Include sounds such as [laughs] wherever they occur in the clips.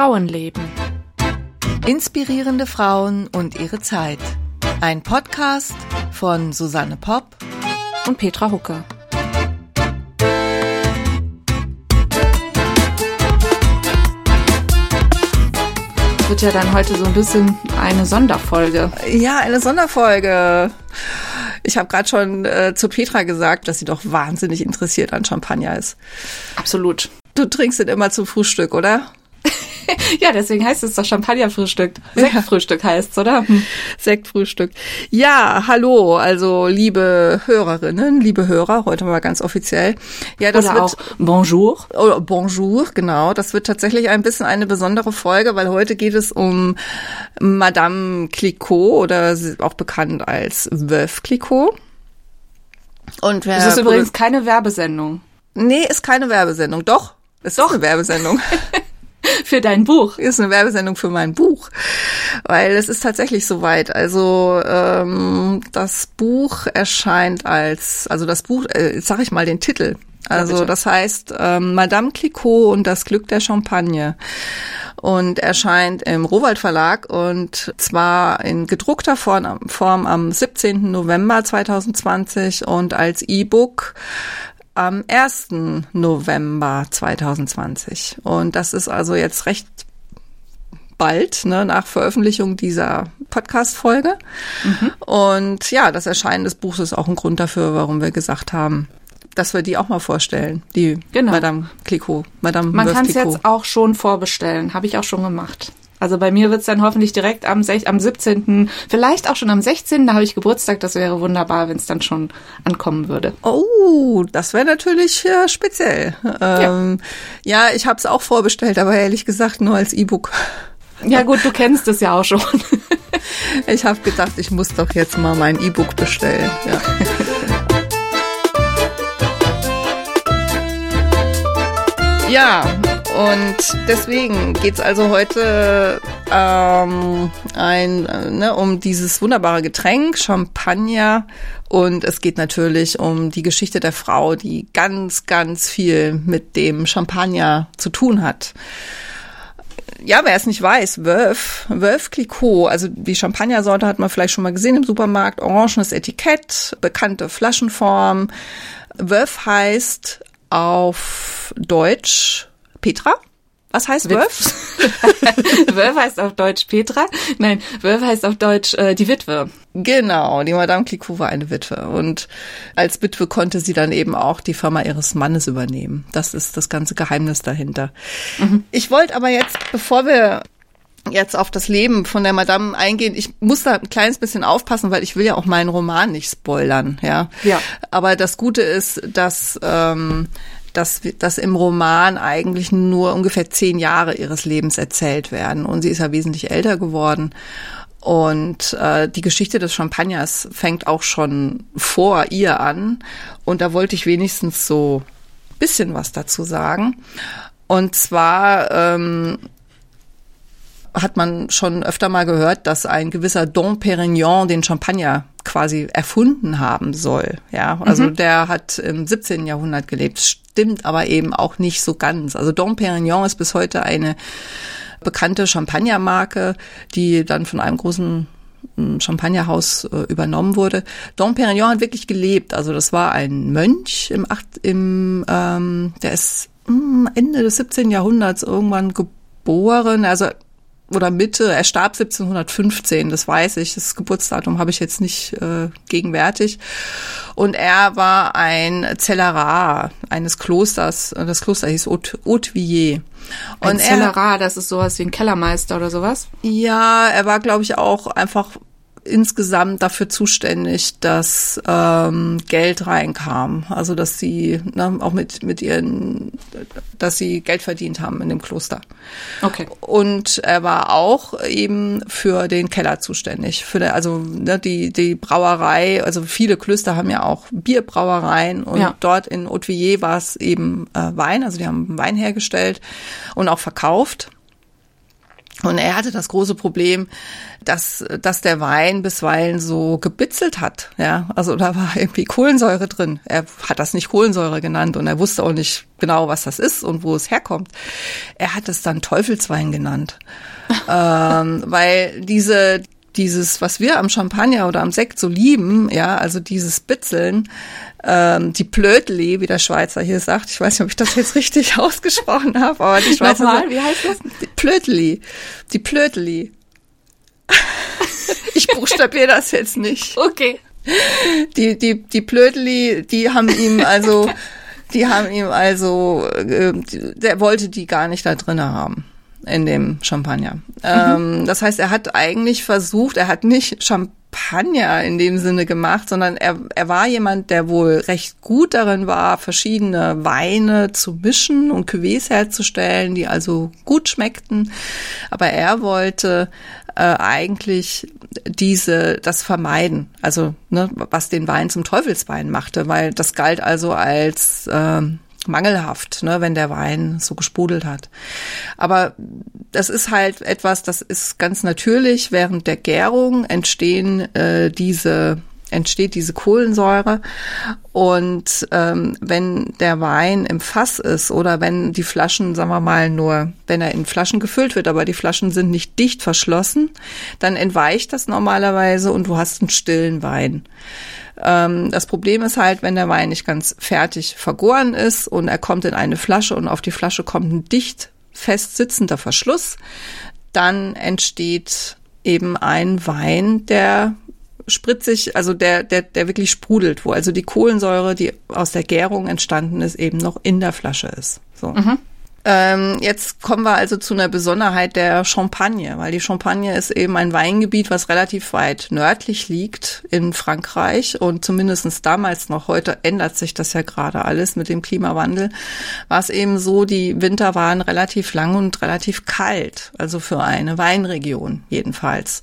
Frauenleben. Inspirierende Frauen und ihre Zeit. Ein Podcast von Susanne Popp und Petra Hucke. Wird ja dann heute so ein bisschen eine Sonderfolge. Ja, eine Sonderfolge. Ich habe gerade schon äh, zu Petra gesagt, dass sie doch wahnsinnig interessiert an Champagner ist. Absolut. Du trinkst ihn immer zum Frühstück, oder? [laughs] ja, deswegen heißt es doch Champagnerfrühstück. Sektfrühstück ja. heißt's, oder? Hm. Sektfrühstück. Ja, hallo, also liebe Hörerinnen, liebe Hörer, heute mal ganz offiziell. Ja, das oder wird, auch Bonjour. Oder Bonjour, genau. Das wird tatsächlich ein bisschen eine besondere Folge, weil heute geht es um Madame Clicquot oder auch bekannt als Veuve Clicquot. Und wer das ist übrigens keine Werbesendung. Nee, ist keine Werbesendung. Doch, ist doch eine Werbesendung. [laughs] [laughs] für dein Buch. Ist eine Werbesendung für mein Buch, weil es ist tatsächlich soweit. Also ähm, das Buch erscheint als, also das Buch, äh, jetzt sage ich mal den Titel. Also ja, das heißt ähm, Madame Clicquot und das Glück der Champagne und erscheint im Rohwald Verlag und zwar in gedruckter Form, Form am 17. November 2020 und als E-Book am 1. November 2020. Und das ist also jetzt recht bald, ne, nach Veröffentlichung dieser Podcast-Folge. Mhm. Und ja, das Erscheinen des Buchs ist auch ein Grund dafür, warum wir gesagt haben, dass wir die auch mal vorstellen, die genau. Madame Clicquot, Madame Man kann es jetzt auch schon vorbestellen, habe ich auch schon gemacht. Also bei mir wird's dann hoffentlich direkt am, am 17., vielleicht auch schon am 16., da habe ich Geburtstag. Das wäre wunderbar, wenn es dann schon ankommen würde. Oh, das wäre natürlich äh, speziell. Ähm, ja. ja, ich habe es auch vorbestellt, aber ehrlich gesagt nur als E-Book. Ja gut, du kennst es ja auch schon. [laughs] ich habe gedacht, ich muss doch jetzt mal mein E-Book bestellen. Ja. Ja, und deswegen geht's also heute ähm, ein, ne, um dieses wunderbare Getränk, Champagner. Und es geht natürlich um die Geschichte der Frau, die ganz, ganz viel mit dem Champagner zu tun hat ja, wer es nicht weiß, Wölf, Wölf Clicquot, also die Champagnersorte hat man vielleicht schon mal gesehen im Supermarkt, orangenes Etikett, bekannte Flaschenform. Wölf heißt auf Deutsch Petra. Was heißt Wölf? [laughs] Wölf heißt auf Deutsch Petra. Nein, Wölf heißt auf Deutsch äh, die Witwe. Genau, die Madame Clicquot war eine Witwe. Und als Witwe konnte sie dann eben auch die Firma ihres Mannes übernehmen. Das ist das ganze Geheimnis dahinter. Mhm. Ich wollte aber jetzt, bevor wir jetzt auf das Leben von der Madame eingehen. Ich muss da ein kleines bisschen aufpassen, weil ich will ja auch meinen Roman nicht spoilern, ja. Ja. Aber das Gute ist, dass ähm, dass, dass im Roman eigentlich nur ungefähr zehn Jahre ihres Lebens erzählt werden. Und sie ist ja wesentlich älter geworden. Und äh, die Geschichte des Champagners fängt auch schon vor ihr an. Und da wollte ich wenigstens so bisschen was dazu sagen. Und zwar ähm, hat man schon öfter mal gehört, dass ein gewisser Dom Perignon den Champagner quasi erfunden haben soll. Ja, also mhm. der hat im 17. Jahrhundert gelebt, stimmt aber eben auch nicht so ganz. Also Dom Perignon ist bis heute eine bekannte Champagnermarke, die dann von einem großen hm, Champagnerhaus äh, übernommen wurde. Dom Perignon hat wirklich gelebt. Also das war ein Mönch im, acht, im ähm, der ist mh, hm, Ende des 17. Jahrhunderts irgendwann geboren. Also oder Mitte, er starb 1715, das weiß ich, das Geburtsdatum habe ich jetzt nicht äh, gegenwärtig. Und er war ein Zellerar eines Klosters, das Kloster hieß Haute-Villiers. Ein Zellerar, das ist sowas wie ein Kellermeister oder sowas? Ja, er war, glaube ich, auch einfach insgesamt dafür zuständig, dass ähm, Geld reinkam. Also dass sie ne, auch mit mit ihren, dass sie Geld verdient haben in dem Kloster. Okay. Und er war auch eben für den Keller zuständig. Für der, also ne, die die Brauerei. Also viele Klöster haben ja auch Bierbrauereien und ja. dort in Haute-Villiers war es eben äh, Wein. Also die haben Wein hergestellt und auch verkauft. Und er hatte das große Problem, dass, dass der Wein bisweilen so gebitzelt hat. Ja, also da war irgendwie Kohlensäure drin. Er hat das nicht Kohlensäure genannt und er wusste auch nicht genau, was das ist und wo es herkommt. Er hat es dann Teufelswein genannt. [laughs] ähm, weil diese, dieses, was wir am Champagner oder am Sekt so lieben, ja, also dieses Bitzeln, ähm, die Plötli, wie der Schweizer hier sagt. Ich weiß nicht, ob ich das jetzt richtig [laughs] ausgesprochen habe, aber die Schweizer Nochmal, wie heißt das? Die Plötli, die Plötli. [laughs] ich buchstabiere das jetzt nicht. Okay. Die, die, die Plötli, die haben ihm also, [laughs] die haben ihm also, äh, der wollte die gar nicht da drinnen haben in dem Champagner. Mhm. Ähm, das heißt, er hat eigentlich versucht, er hat nicht Champagner in dem Sinne gemacht, sondern er, er war jemand, der wohl recht gut darin war, verschiedene Weine zu mischen und Cuvées herzustellen, die also gut schmeckten. Aber er wollte äh, eigentlich diese das vermeiden, also ne, was den Wein zum Teufelswein machte, weil das galt also als äh, mangelhaft, ne, wenn der Wein so gesprudelt hat. Aber das ist halt etwas, das ist ganz natürlich. Während der Gärung entstehen äh, diese entsteht diese Kohlensäure und ähm, wenn der Wein im Fass ist oder wenn die Flaschen, sagen wir mal nur, wenn er in Flaschen gefüllt wird, aber die Flaschen sind nicht dicht verschlossen, dann entweicht das normalerweise und du hast einen stillen Wein. Ähm, das Problem ist halt, wenn der Wein nicht ganz fertig vergoren ist und er kommt in eine Flasche und auf die Flasche kommt ein dicht fest sitzender Verschluss, dann entsteht eben ein Wein, der spritzig, also der, der, der wirklich sprudelt, wo also die Kohlensäure, die aus der Gärung entstanden ist, eben noch in der Flasche ist. So. Mhm. Ähm, jetzt kommen wir also zu einer Besonderheit der Champagne, weil die Champagne ist eben ein Weingebiet, was relativ weit nördlich liegt in Frankreich und zumindestens damals noch, heute ändert sich das ja gerade alles mit dem Klimawandel, war es eben so, die Winter waren relativ lang und relativ kalt, also für eine Weinregion jedenfalls.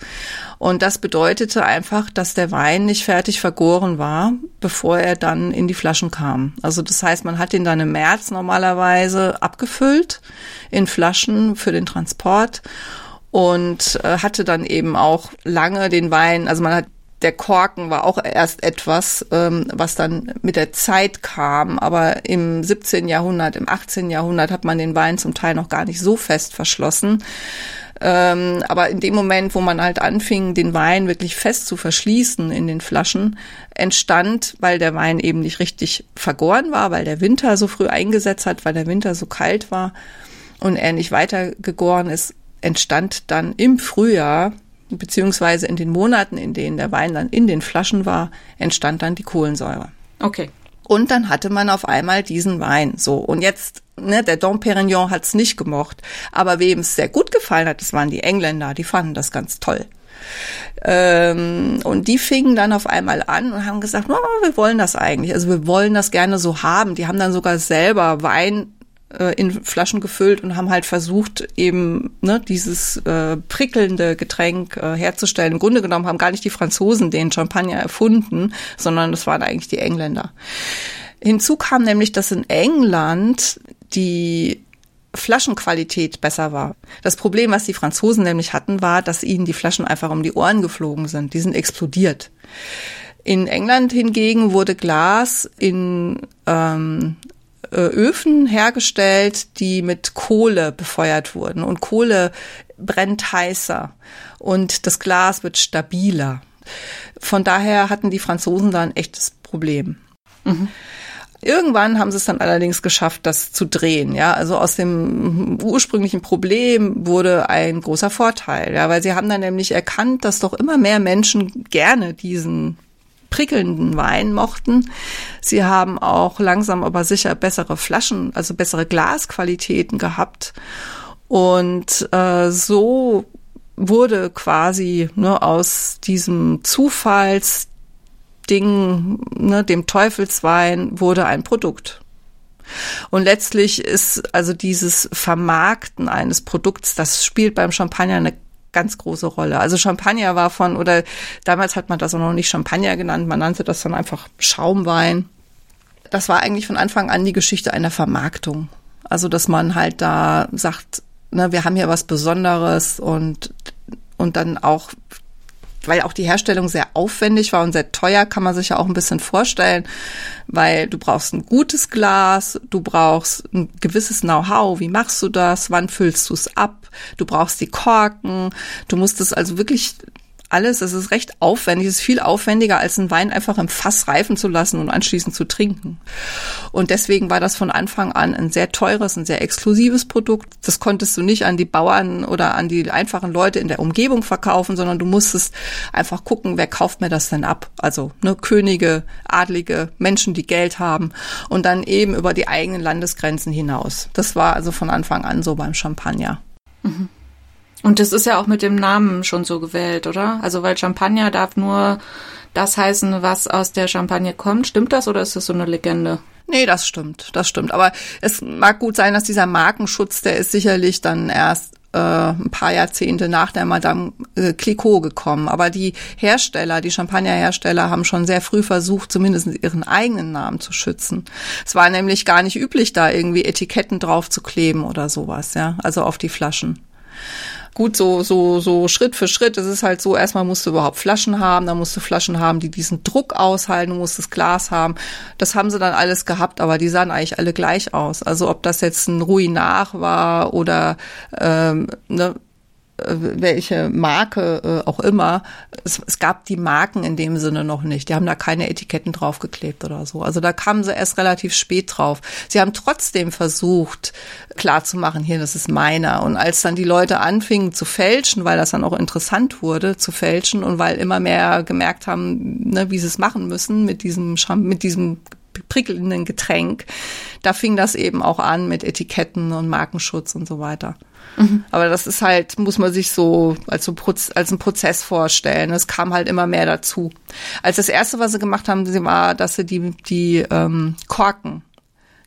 Und das bedeutete einfach, dass der Wein nicht fertig vergoren war, bevor er dann in die Flaschen kam. Also das heißt, man hat ihn dann im März normalerweise abgefüllt in Flaschen für den Transport und äh, hatte dann eben auch lange den Wein, also man hat der Korken war auch erst etwas, ähm, was dann mit der Zeit kam, aber im 17. Jahrhundert, im 18. Jahrhundert hat man den Wein zum Teil noch gar nicht so fest verschlossen. Ähm, aber in dem Moment, wo man halt anfing, den Wein wirklich fest zu verschließen in den Flaschen, entstand, weil der Wein eben nicht richtig vergoren war, weil der Winter so früh eingesetzt hat, weil der Winter so kalt war und er nicht weiter gegoren ist, entstand dann im Frühjahr beziehungsweise in den Monaten, in denen der Wein dann in den Flaschen war, entstand dann die Kohlensäure. Okay. Und dann hatte man auf einmal diesen Wein. So, und jetzt, ne, der Dom Perignon hat's nicht gemocht. Aber wem es sehr gut gefallen hat, das waren die Engländer, die fanden das ganz toll. Ähm, und die fingen dann auf einmal an und haben gesagt, oh, wir wollen das eigentlich. Also wir wollen das gerne so haben. Die haben dann sogar selber Wein äh, in Flaschen gefüllt und haben halt versucht, eben ne, dieses äh, prickelnde Getränk äh, herzustellen. Im Grunde genommen haben gar nicht die Franzosen den Champagner erfunden, sondern das waren eigentlich die Engländer. Hinzu kam nämlich, dass in England die Flaschenqualität besser war. Das Problem, was die Franzosen nämlich hatten, war, dass ihnen die Flaschen einfach um die Ohren geflogen sind. Die sind explodiert. In England hingegen wurde Glas in ähm, äh, Öfen hergestellt, die mit Kohle befeuert wurden. Und Kohle brennt heißer und das Glas wird stabiler. Von daher hatten die Franzosen da ein echtes Problem. Mhm. Irgendwann haben sie es dann allerdings geschafft, das zu drehen. Ja, also aus dem ursprünglichen Problem wurde ein großer Vorteil. Ja, weil sie haben dann nämlich erkannt, dass doch immer mehr Menschen gerne diesen prickelnden Wein mochten. Sie haben auch langsam aber sicher bessere Flaschen, also bessere Glasqualitäten gehabt. Und äh, so wurde quasi ne, aus diesem Zufallsding, ne, dem Teufelswein, wurde ein Produkt. Und letztlich ist also dieses Vermarkten eines Produkts, das spielt beim Champagner eine ganz große Rolle. Also Champagner war von, oder damals hat man das auch noch nicht Champagner genannt, man nannte das dann einfach Schaumwein. Das war eigentlich von Anfang an die Geschichte einer Vermarktung. Also, dass man halt da sagt, ne, wir haben hier was Besonderes und, und dann auch weil auch die Herstellung sehr aufwendig war und sehr teuer, kann man sich ja auch ein bisschen vorstellen, weil du brauchst ein gutes Glas, du brauchst ein gewisses Know-how, wie machst du das, wann füllst du es ab, du brauchst die Korken, du musst es also wirklich alles, es ist recht aufwendig, es ist viel aufwendiger, als einen Wein einfach im Fass reifen zu lassen und anschließend zu trinken. Und deswegen war das von Anfang an ein sehr teures, ein sehr exklusives Produkt. Das konntest du nicht an die Bauern oder an die einfachen Leute in der Umgebung verkaufen, sondern du musstest einfach gucken, wer kauft mir das denn ab? Also ne, Könige, Adlige, Menschen, die Geld haben und dann eben über die eigenen Landesgrenzen hinaus. Das war also von Anfang an so beim Champagner. Mhm. Und das ist ja auch mit dem Namen schon so gewählt, oder? Also weil Champagner darf nur das heißen, was aus der Champagne kommt. Stimmt das oder ist das so eine Legende? Nee, das stimmt, das stimmt. Aber es mag gut sein, dass dieser Markenschutz, der ist sicherlich dann erst äh, ein paar Jahrzehnte nach der Madame äh, Clicquot gekommen. Aber die Hersteller, die Champagnerhersteller haben schon sehr früh versucht, zumindest ihren eigenen Namen zu schützen. Es war nämlich gar nicht üblich, da irgendwie Etiketten drauf zu kleben oder sowas, ja, also auf die Flaschen gut, so, so, so Schritt für Schritt. Es ist halt so, erstmal musst du überhaupt Flaschen haben, dann musst du Flaschen haben, die diesen Druck aushalten, du musst das Glas haben. Das haben sie dann alles gehabt, aber die sahen eigentlich alle gleich aus. Also ob das jetzt ein Ruinach war oder ähm, ne, welche Marke äh, auch immer. Es, es, gab die Marken in dem Sinne noch nicht. Die haben da keine Etiketten draufgeklebt oder so. Also da kamen sie erst relativ spät drauf. Sie haben trotzdem versucht, klarzumachen, hier, das ist meiner. Und als dann die Leute anfingen zu fälschen, weil das dann auch interessant wurde, zu fälschen und weil immer mehr gemerkt haben, ne, wie sie es machen müssen mit diesem, mit diesem prickelnden Getränk, da fing das eben auch an mit Etiketten und Markenschutz und so weiter. Mhm. Aber das ist halt, muss man sich so als, so als ein Prozess vorstellen. Es kam halt immer mehr dazu. Als das erste, was sie gemacht haben, sie war, dass sie die, die ähm, Korken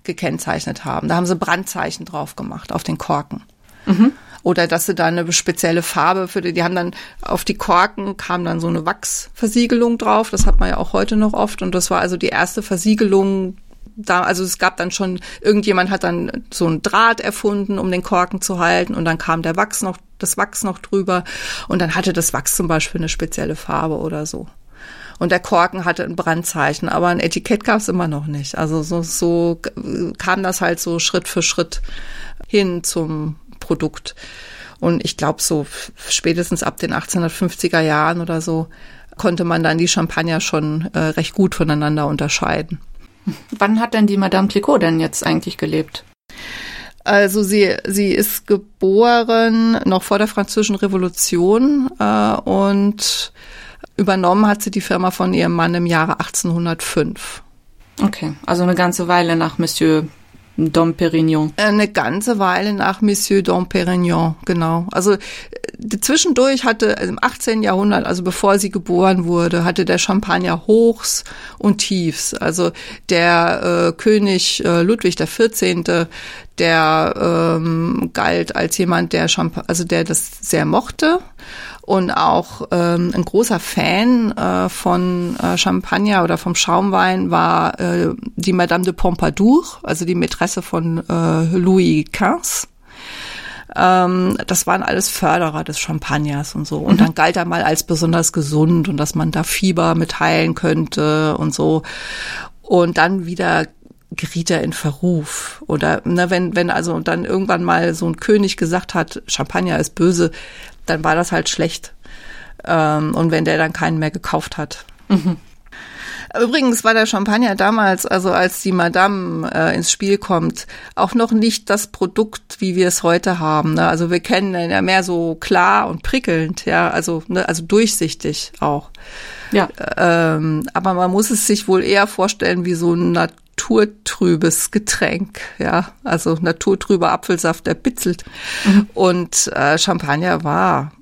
gekennzeichnet haben. Da haben sie Brandzeichen drauf gemacht auf den Korken. Mhm. Oder dass sie da eine spezielle Farbe für die, die haben dann auf die Korken kam dann so eine Wachsversiegelung drauf. Das hat man ja auch heute noch oft. Und das war also die erste Versiegelung, da, also es gab dann schon, irgendjemand hat dann so ein Draht erfunden, um den Korken zu halten und dann kam der Wachs noch, das Wachs noch drüber und dann hatte das Wachs zum Beispiel eine spezielle Farbe oder so. Und der Korken hatte ein Brandzeichen, aber ein Etikett gab es immer noch nicht. Also so, so kam das halt so Schritt für Schritt hin zum Produkt. Und ich glaube, so spätestens ab den 1850er Jahren oder so konnte man dann die Champagner schon äh, recht gut voneinander unterscheiden. Wann hat denn die Madame Clicquot denn jetzt eigentlich gelebt? Also sie, sie ist geboren noch vor der Französischen Revolution äh, und übernommen hat sie die Firma von ihrem Mann im Jahre 1805. Okay, also eine ganze Weile nach Monsieur Dom Perignon. Eine ganze Weile nach Monsieur Dom Perignon, genau. Also zwischendurch hatte also im 18. Jahrhundert, also bevor sie geboren wurde, hatte der Champagner Hochs und Tiefs. Also der äh, König äh, Ludwig 14., der ähm, galt als jemand, der Champ also der das sehr mochte und auch ähm, ein großer Fan äh, von äh, Champagner oder vom Schaumwein war äh, die Madame de Pompadour, also die Mätresse von äh, Louis XV. Ähm, das waren alles Förderer des Champagners und so. Und mhm. dann galt er mal als besonders gesund und dass man da Fieber mit heilen könnte und so. Und dann wieder geriet er in Verruf. Oder ne, wenn, wenn also dann irgendwann mal so ein König gesagt hat, Champagner ist böse, dann war das halt schlecht. Ähm, und wenn der dann keinen mehr gekauft hat. Mhm. Übrigens war der Champagner damals, also als die Madame äh, ins Spiel kommt, auch noch nicht das Produkt, wie wir es heute haben. Ne? Also wir kennen ihn ja mehr so klar und prickelnd, ja, also ne, also durchsichtig auch. Ja. Ähm, aber man muss es sich wohl eher vorstellen wie so ein naturtrübes Getränk, ja, also naturtrüber Apfelsaft, der bitzelt. Mhm. Und äh, Champagner war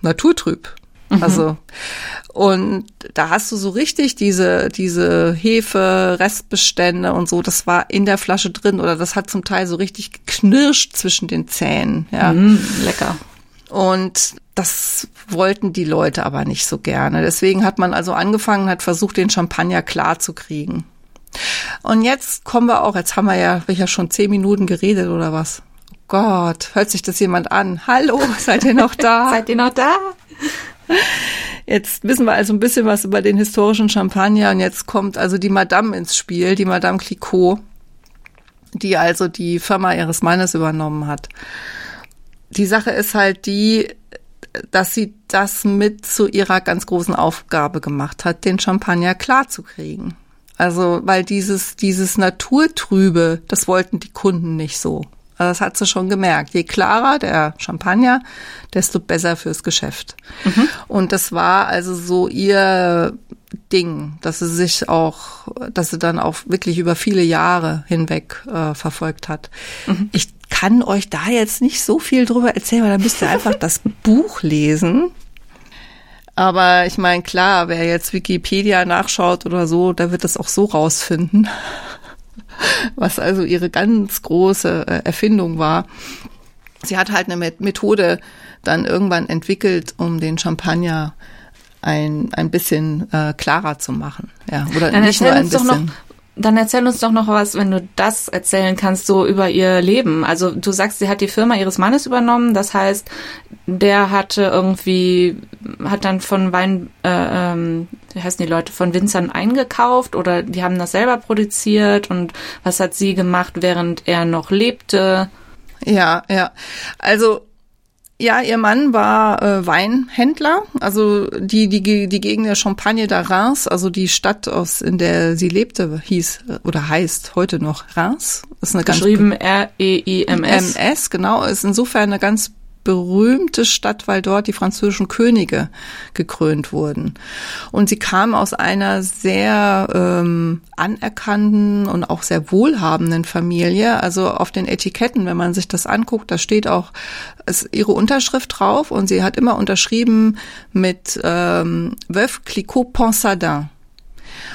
naturtrüb. Mhm. Also und da hast du so richtig diese diese Hefe Restbestände und so, das war in der Flasche drin oder das hat zum Teil so richtig geknirscht zwischen den Zähnen, ja. Mhm, lecker. Und das wollten die Leute aber nicht so gerne. Deswegen hat man also angefangen, hat versucht, den Champagner klar zu kriegen. Und jetzt kommen wir auch, jetzt haben wir ja, wir ja schon zehn Minuten geredet oder was? Gott, hört sich das jemand an? Hallo, [laughs] seid ihr noch da? seid ihr noch da? Jetzt wissen wir also ein bisschen was über den historischen Champagner und jetzt kommt also die Madame ins Spiel, die Madame Clicquot, die also die Firma ihres Mannes übernommen hat. Die Sache ist halt die, dass sie das mit zu ihrer ganz großen Aufgabe gemacht hat, den Champagner klar zu kriegen. Also, weil dieses, dieses Naturtrübe, das wollten die Kunden nicht so. Also das hat sie schon gemerkt. Je klarer der Champagner, desto besser fürs Geschäft. Mhm. Und das war also so ihr Ding, dass sie sich auch, dass sie dann auch wirklich über viele Jahre hinweg äh, verfolgt hat. Mhm. Ich kann euch da jetzt nicht so viel drüber erzählen, weil da müsst ihr einfach das [laughs] Buch lesen. Aber ich meine, klar, wer jetzt Wikipedia nachschaut oder so, da wird das auch so rausfinden [laughs] was also ihre ganz große äh, Erfindung war. Sie hat halt eine Methode dann irgendwann entwickelt, um den Champagner ein, ein bisschen äh, klarer zu machen. Ja, oder dann nicht nur ein bisschen. Dann erzähl uns doch noch was, wenn du das erzählen kannst, so über ihr Leben. Also du sagst, sie hat die Firma ihres Mannes übernommen. Das heißt, der hatte irgendwie, hat dann von Wein, äh, ähm, wie heißen die Leute, von Winzern eingekauft oder die haben das selber produziert und was hat sie gemacht, während er noch lebte? Ja, ja. Also ja, ihr Mann war äh, Weinhändler, also die die die Gegend der Champagne de Reims, also die Stadt aus in der sie lebte, hieß oder heißt heute noch Reims. ist eine Geschrieben R E I M S. M S genau, ist insofern eine ganz berühmte Stadt, weil dort die französischen Könige gekrönt wurden. Und sie kam aus einer sehr ähm, anerkannten und auch sehr wohlhabenden Familie. Also auf den Etiketten, wenn man sich das anguckt, da steht auch ihre Unterschrift drauf und sie hat immer unterschrieben mit ähm, Veuve Clicquot Ponsadin.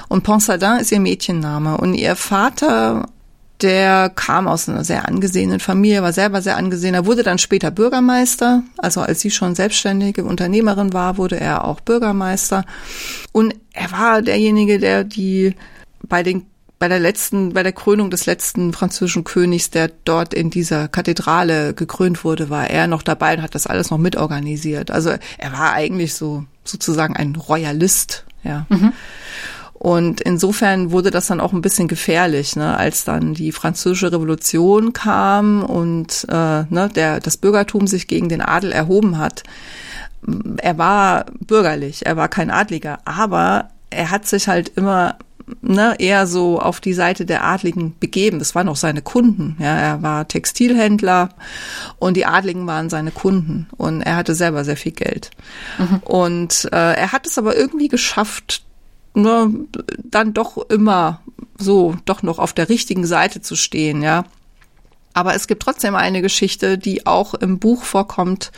Und Ponsadin ist ihr Mädchenname. Und ihr Vater der kam aus einer sehr angesehenen Familie, war selber sehr angesehen. Er wurde dann später Bürgermeister. Also als sie schon selbstständige Unternehmerin war, wurde er auch Bürgermeister. Und er war derjenige, der die bei den bei der letzten, bei der Krönung des letzten französischen Königs, der dort in dieser Kathedrale gekrönt wurde, war er noch dabei und hat das alles noch mitorganisiert. Also er war eigentlich so sozusagen ein Royalist, ja. Mhm. Und insofern wurde das dann auch ein bisschen gefährlich, ne, als dann die französische Revolution kam und äh, ne, der, das Bürgertum sich gegen den Adel erhoben hat. Er war bürgerlich, er war kein Adliger, aber er hat sich halt immer ne, eher so auf die Seite der Adligen begeben. Das waren auch seine Kunden. Ja, er war Textilhändler und die Adligen waren seine Kunden und er hatte selber sehr viel Geld. Mhm. Und äh, er hat es aber irgendwie geschafft, ne, dann doch immer so doch noch auf der richtigen Seite zu stehen, ja. Aber es gibt trotzdem eine Geschichte, die auch im Buch vorkommt,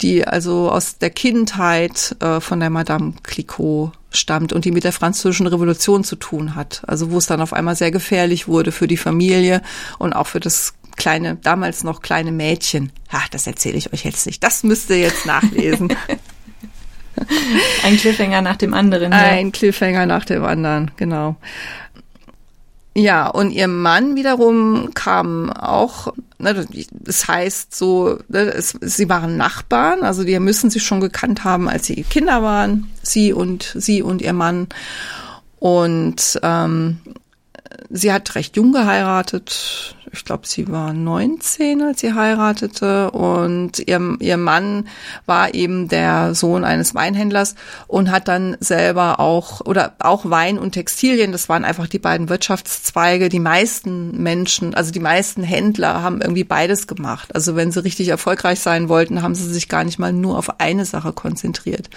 die also aus der Kindheit äh, von der Madame Clicquot stammt und die mit der französischen Revolution zu tun hat. Also wo es dann auf einmal sehr gefährlich wurde für die Familie und auch für das kleine, damals noch kleine Mädchen. Ach, das erzähle ich euch jetzt nicht. Das müsst ihr jetzt nachlesen. [laughs] [laughs] Ein Cliffhanger nach dem anderen. Ja. Ein Cliffhanger nach dem anderen, genau. Ja, und ihr Mann wiederum kam auch, ne, das heißt so, ne, es, sie waren Nachbarn, also die müssen sich schon gekannt haben, als sie Kinder waren, sie und sie und ihr Mann. Und ähm, sie hat recht jung geheiratet, ich glaube, sie war 19, als sie heiratete und ihr, ihr Mann war eben der Sohn eines Weinhändlers und hat dann selber auch oder auch Wein und Textilien, das waren einfach die beiden Wirtschaftszweige. Die meisten Menschen, also die meisten Händler haben irgendwie beides gemacht. Also wenn sie richtig erfolgreich sein wollten, haben sie sich gar nicht mal nur auf eine Sache konzentriert.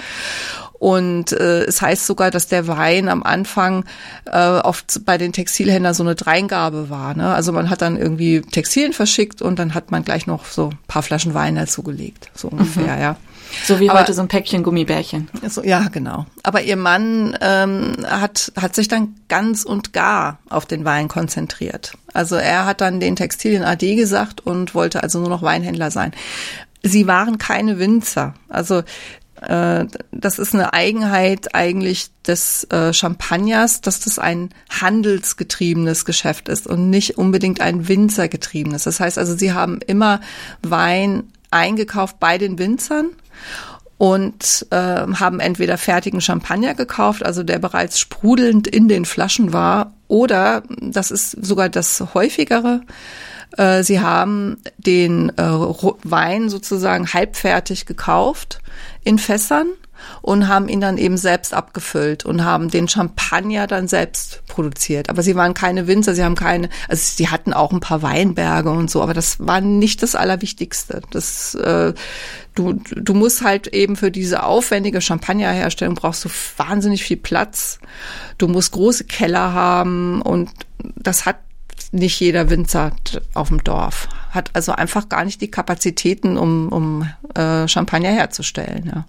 Und äh, es heißt sogar, dass der Wein am Anfang äh, oft bei den Textilhändlern so eine Dreingabe war. Ne? Also man hat dann irgendwie Textilien verschickt und dann hat man gleich noch so ein paar Flaschen Wein dazugelegt, so ungefähr, mhm. ja. So wie Aber, heute so ein Päckchen Gummibärchen. So, ja, genau. Aber ihr Mann ähm, hat, hat sich dann ganz und gar auf den Wein konzentriert. Also er hat dann den Textilien AD gesagt und wollte also nur noch Weinhändler sein. Sie waren keine Winzer. Also äh, das ist eine Eigenheit eigentlich des äh, Champagners, dass das ein handelsgetriebenes Geschäft ist und nicht unbedingt ein winzergetriebenes. Das heißt also, sie haben immer Wein eingekauft bei den Winzern und äh, haben entweder fertigen Champagner gekauft, also der bereits sprudelnd in den Flaschen war, oder das ist sogar das häufigere. Äh, sie haben den äh, Wein sozusagen halbfertig gekauft in Fässern und haben ihn dann eben selbst abgefüllt und haben den Champagner dann selbst produziert. Aber sie waren keine Winzer, sie haben keine, also sie hatten auch ein paar Weinberge und so, aber das war nicht das Allerwichtigste. Das, äh, du, du musst halt eben für diese aufwendige Champagnerherstellung brauchst du wahnsinnig viel Platz. Du musst große Keller haben und das hat nicht jeder Winzer auf dem Dorf. Hat also einfach gar nicht die Kapazitäten, um, um äh, Champagner herzustellen. Ja.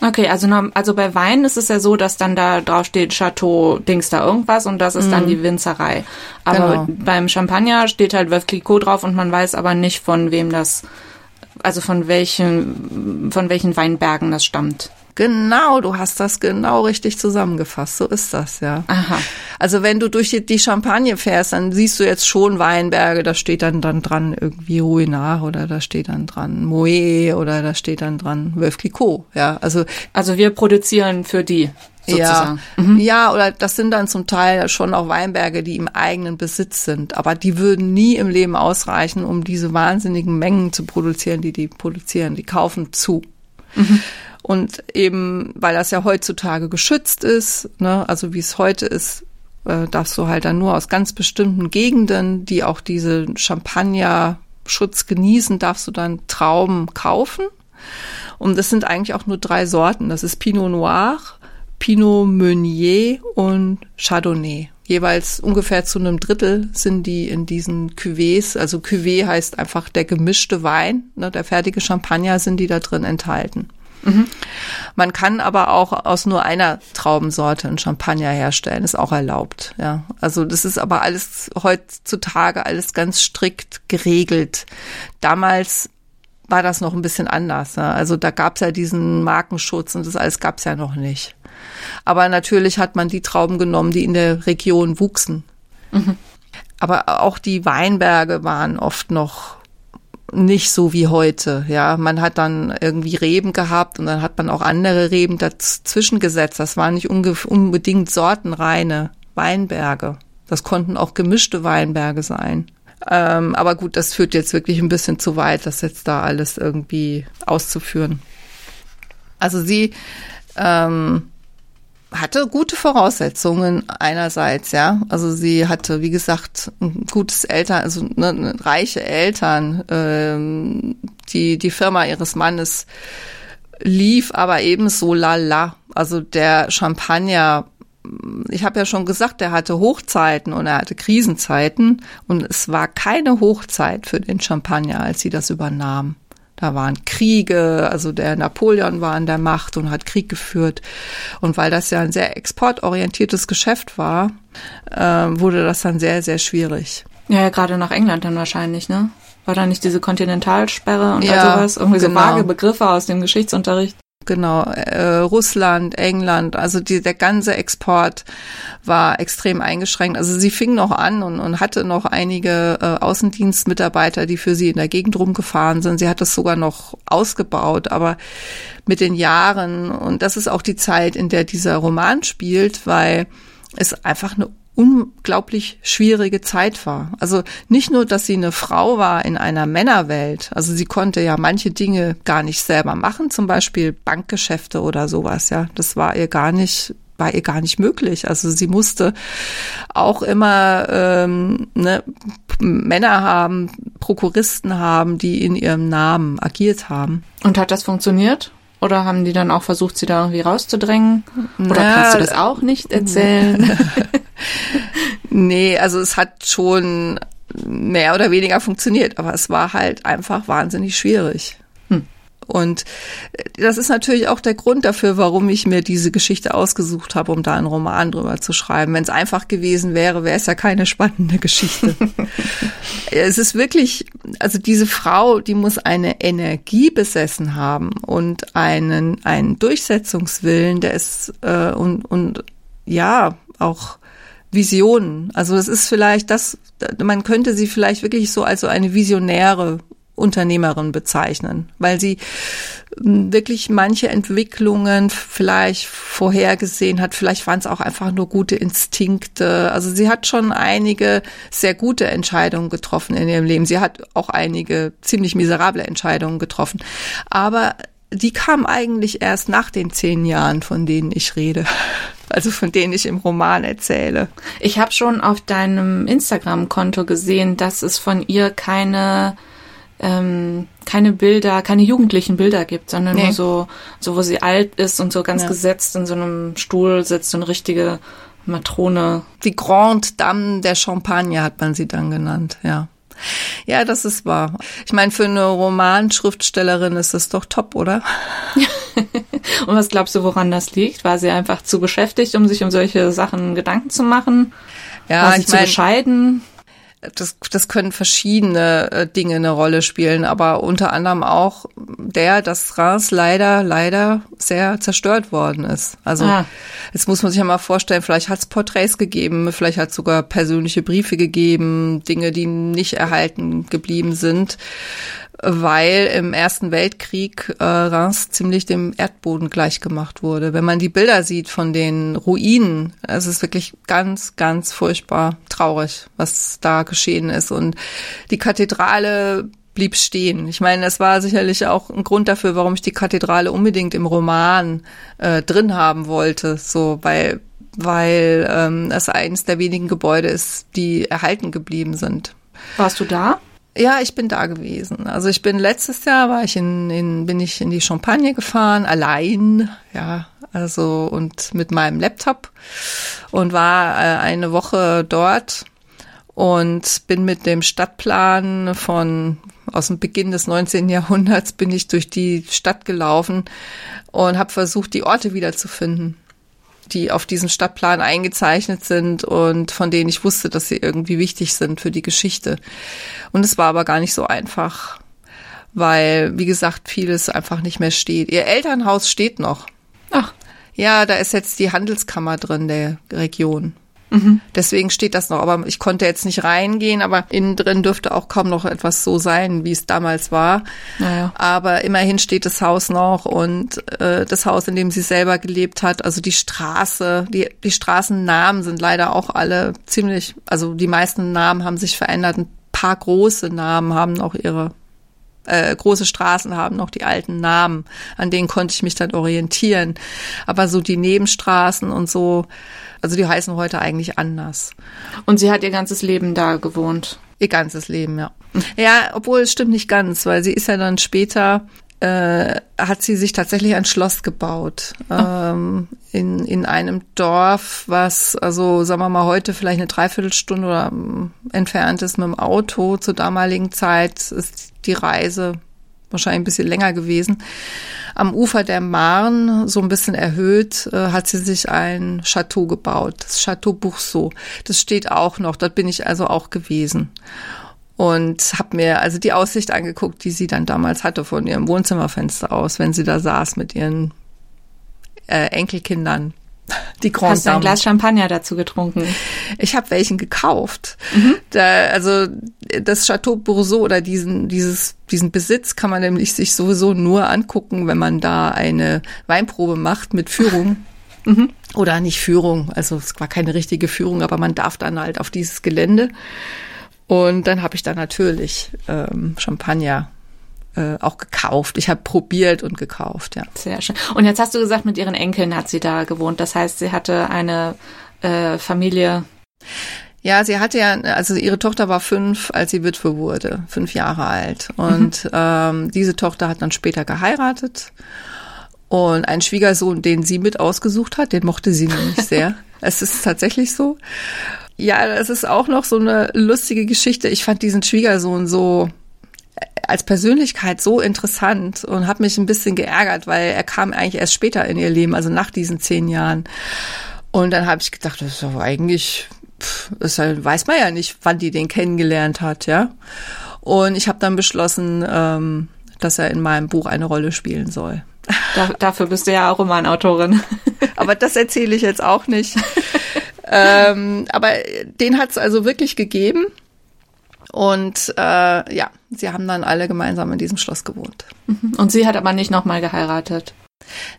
Okay, also, also bei Wein ist es ja so, dass dann da drauf steht Chateau Dings da irgendwas und das ist mm. dann mhm. die Winzerei. Aber genau. beim Champagner steht halt Veuve Clicquot drauf und man weiß aber nicht von wem das, also von welchen, von welchen Weinbergen das stammt. Genau, du hast das genau richtig zusammengefasst. So ist das, ja. Aha. Also wenn du durch die Champagne fährst, dann siehst du jetzt schon Weinberge, da steht dann, dann dran irgendwie Ruinart oder da steht dann dran Moët oder da steht dann dran Veuve Clicquot, ja. Also, also wir produzieren für die. Sozusagen. Ja, mhm. ja, oder das sind dann zum Teil schon auch Weinberge, die im eigenen Besitz sind. Aber die würden nie im Leben ausreichen, um diese wahnsinnigen Mengen zu produzieren, die die produzieren. Die kaufen zu. Mhm. Und eben, weil das ja heutzutage geschützt ist, ne, also wie es heute ist, äh, darfst du halt dann nur aus ganz bestimmten Gegenden, die auch diese Champagner-Schutz genießen, darfst du dann Trauben kaufen. Und das sind eigentlich auch nur drei Sorten. Das ist Pinot Noir, Pinot Meunier und Chardonnay. Jeweils ungefähr zu einem Drittel sind die in diesen Cuvées. Also Cuvée heißt einfach der gemischte Wein, ne, der fertige Champagner sind die da drin enthalten. Mhm. Man kann aber auch aus nur einer Traubensorte einen Champagner herstellen, ist auch erlaubt. Ja, also das ist aber alles heutzutage alles ganz strikt geregelt. Damals war das noch ein bisschen anders. Ne? Also da gab es ja diesen Markenschutz und das alles gab es ja noch nicht. Aber natürlich hat man die Trauben genommen, die in der Region wuchsen. Mhm. Aber auch die Weinberge waren oft noch nicht so wie heute. Ja, man hat dann irgendwie Reben gehabt und dann hat man auch andere Reben dazwischen gesetzt. Das waren nicht unbedingt sortenreine Weinberge. Das konnten auch gemischte Weinberge sein. Ähm, aber gut, das führt jetzt wirklich ein bisschen zu weit, das jetzt da alles irgendwie auszuführen. Also sie ähm, hatte gute Voraussetzungen einerseits, ja. Also sie hatte, wie gesagt, ein gutes Eltern, also ne, ne, reiche Eltern. Ähm, die die Firma ihres Mannes lief aber ebenso lala. Also der Champagner, ich habe ja schon gesagt, der hatte Hochzeiten und er hatte Krisenzeiten und es war keine Hochzeit für den Champagner, als sie das übernahm. Da waren Kriege, also der Napoleon war an der Macht und hat Krieg geführt. Und weil das ja ein sehr exportorientiertes Geschäft war, äh, wurde das dann sehr, sehr schwierig. Ja, ja, gerade nach England dann wahrscheinlich, ne? War da nicht diese Kontinentalsperre und ja, all sowas? Irgendwie genau. so vage Begriffe aus dem Geschichtsunterricht genau, äh, Russland, England, also die, der ganze Export war extrem eingeschränkt. Also sie fing noch an und, und hatte noch einige äh, Außendienstmitarbeiter, die für sie in der Gegend rumgefahren sind. Sie hat das sogar noch ausgebaut, aber mit den Jahren, und das ist auch die Zeit, in der dieser Roman spielt, weil es einfach eine unglaublich schwierige Zeit war. Also nicht nur, dass sie eine Frau war in einer Männerwelt, also sie konnte ja manche Dinge gar nicht selber machen, zum Beispiel Bankgeschäfte oder sowas, ja, das war ihr gar nicht war ihr gar nicht möglich. Also sie musste auch immer ähm, ne, Männer haben, Prokuristen haben, die in ihrem Namen agiert haben. Und hat das funktioniert? Oder haben die dann auch versucht, sie da irgendwie rauszudrängen? Oder ja, kannst du das auch nicht erzählen? [laughs] nee, also es hat schon mehr oder weniger funktioniert, aber es war halt einfach wahnsinnig schwierig. Hm. Und das ist natürlich auch der Grund dafür, warum ich mir diese Geschichte ausgesucht habe, um da einen Roman drüber zu schreiben. Wenn es einfach gewesen wäre, wäre es ja keine spannende [laughs] Geschichte. es ist wirklich, also diese Frau, die muss eine Energie besessen haben und einen, einen Durchsetzungswillen, der ist äh, und, und ja, auch Visionen. Also es ist vielleicht das, man könnte sie vielleicht wirklich so als so eine visionäre Unternehmerin bezeichnen, weil sie wirklich manche Entwicklungen vielleicht vorhergesehen hat. Vielleicht waren es auch einfach nur gute Instinkte. Also sie hat schon einige sehr gute Entscheidungen getroffen in ihrem Leben. Sie hat auch einige ziemlich miserable Entscheidungen getroffen. Aber die kam eigentlich erst nach den zehn Jahren, von denen ich rede. [laughs] Also von denen ich im Roman erzähle. Ich habe schon auf deinem Instagram-Konto gesehen, dass es von ihr keine ähm, keine Bilder, keine jugendlichen Bilder gibt, sondern nee. nur so, so wo sie alt ist und so ganz ja. gesetzt in so einem Stuhl sitzt, so eine richtige Matrone. Die Grande Dame der Champagne hat man sie dann genannt, ja. Ja, das ist wahr. Ich meine, für eine Romanschriftstellerin ist das doch top, oder? [laughs] und was glaubst du, woran das liegt? War sie einfach zu beschäftigt, um sich um solche Sachen Gedanken zu machen? Ja, War sie ich zu mein, bescheiden? Das, das können verschiedene äh, Dinge eine Rolle spielen, aber unter anderem auch der, dass Reims leider, leider sehr zerstört worden ist. Also ah. jetzt muss man sich ja mal vorstellen, vielleicht hat es Porträts gegeben, vielleicht hat es sogar persönliche Briefe gegeben, Dinge, die nicht erhalten geblieben sind weil im Ersten Weltkrieg äh, Reims ziemlich dem Erdboden gleichgemacht wurde. Wenn man die Bilder sieht von den Ruinen, es ist wirklich ganz, ganz furchtbar traurig, was da geschehen ist. Und die Kathedrale blieb stehen. Ich meine, es war sicherlich auch ein Grund dafür, warum ich die Kathedrale unbedingt im Roman äh, drin haben wollte, so weil weil ähm, es eines der wenigen Gebäude ist, die erhalten geblieben sind. Warst du da? Ja, ich bin da gewesen. Also ich bin letztes Jahr war ich in, in bin ich in die Champagne gefahren, allein, ja, also und mit meinem Laptop und war äh, eine Woche dort und bin mit dem Stadtplan von aus dem Beginn des 19. Jahrhunderts bin ich durch die Stadt gelaufen und habe versucht, die Orte wiederzufinden die auf diesem Stadtplan eingezeichnet sind und von denen ich wusste, dass sie irgendwie wichtig sind für die Geschichte. Und es war aber gar nicht so einfach, weil, wie gesagt, vieles einfach nicht mehr steht. Ihr Elternhaus steht noch. Ach. Ja, da ist jetzt die Handelskammer drin der Region. Mhm. Deswegen steht das noch. Aber ich konnte jetzt nicht reingehen, aber innen drin dürfte auch kaum noch etwas so sein, wie es damals war. Naja. Aber immerhin steht das Haus noch und äh, das Haus, in dem sie selber gelebt hat, also die Straße, die, die Straßennamen sind leider auch alle ziemlich, also die meisten Namen haben sich verändert. Ein paar große Namen haben auch ihre äh, große Straßen haben noch die alten Namen, an denen konnte ich mich dann orientieren. Aber so die Nebenstraßen und so, also die heißen heute eigentlich anders. Und sie hat ihr ganzes Leben da gewohnt. Ihr ganzes Leben, ja. Ja, obwohl es stimmt nicht ganz, weil sie ist ja dann später äh, hat sie sich tatsächlich ein Schloss gebaut oh. ähm, in, in einem Dorf, was also sagen wir mal heute vielleicht eine Dreiviertelstunde oder, um, entfernt ist mit dem Auto. Zur damaligen Zeit ist die Reise wahrscheinlich ein bisschen länger gewesen. Am Ufer der Marne, so ein bisschen erhöht, äh, hat sie sich ein Chateau gebaut, das Chateau Bourseau. Das steht auch noch, dort bin ich also auch gewesen und habe mir also die Aussicht angeguckt, die sie dann damals hatte von ihrem Wohnzimmerfenster aus, wenn sie da saß mit ihren äh, Enkelkindern. [laughs] Die Grand Hast du ein Glas Champagner dazu getrunken? Ich habe welchen gekauft. Mhm. Da, also das Chateau Bourseau oder diesen dieses diesen Besitz kann man nämlich sich sowieso nur angucken, wenn man da eine Weinprobe macht mit Führung. [laughs] Mhm. Oder nicht Führung, also es war keine richtige Führung, aber man darf dann halt auf dieses Gelände. Und dann habe ich da natürlich ähm, Champagner äh, auch gekauft. Ich habe probiert und gekauft, ja. Sehr schön. Und jetzt hast du gesagt, mit ihren Enkeln hat sie da gewohnt. Das heißt, sie hatte eine äh, Familie. Ja, sie hatte ja, also ihre Tochter war fünf, als sie Witwe wurde, fünf Jahre alt. Und mhm. ähm, diese Tochter hat dann später geheiratet. Und ein Schwiegersohn, den sie mit ausgesucht hat, den mochte sie nämlich sehr. [laughs] es ist tatsächlich so. Ja, das ist auch noch so eine lustige Geschichte. Ich fand diesen Schwiegersohn so, als Persönlichkeit so interessant und hat mich ein bisschen geärgert, weil er kam eigentlich erst später in ihr Leben, also nach diesen zehn Jahren. Und dann habe ich gedacht, das ist doch eigentlich, das weiß man ja nicht, wann die den kennengelernt hat, ja. Und ich habe dann beschlossen, ähm, dass er in meinem Buch eine Rolle spielen soll. Da, dafür bist du ja auch Romanautorin. aber das erzähle ich jetzt auch nicht. [laughs] ähm, aber den hat es also wirklich gegeben. Und äh, ja, sie haben dann alle gemeinsam in diesem Schloss gewohnt. Mhm. Und sie hat aber nicht nochmal geheiratet.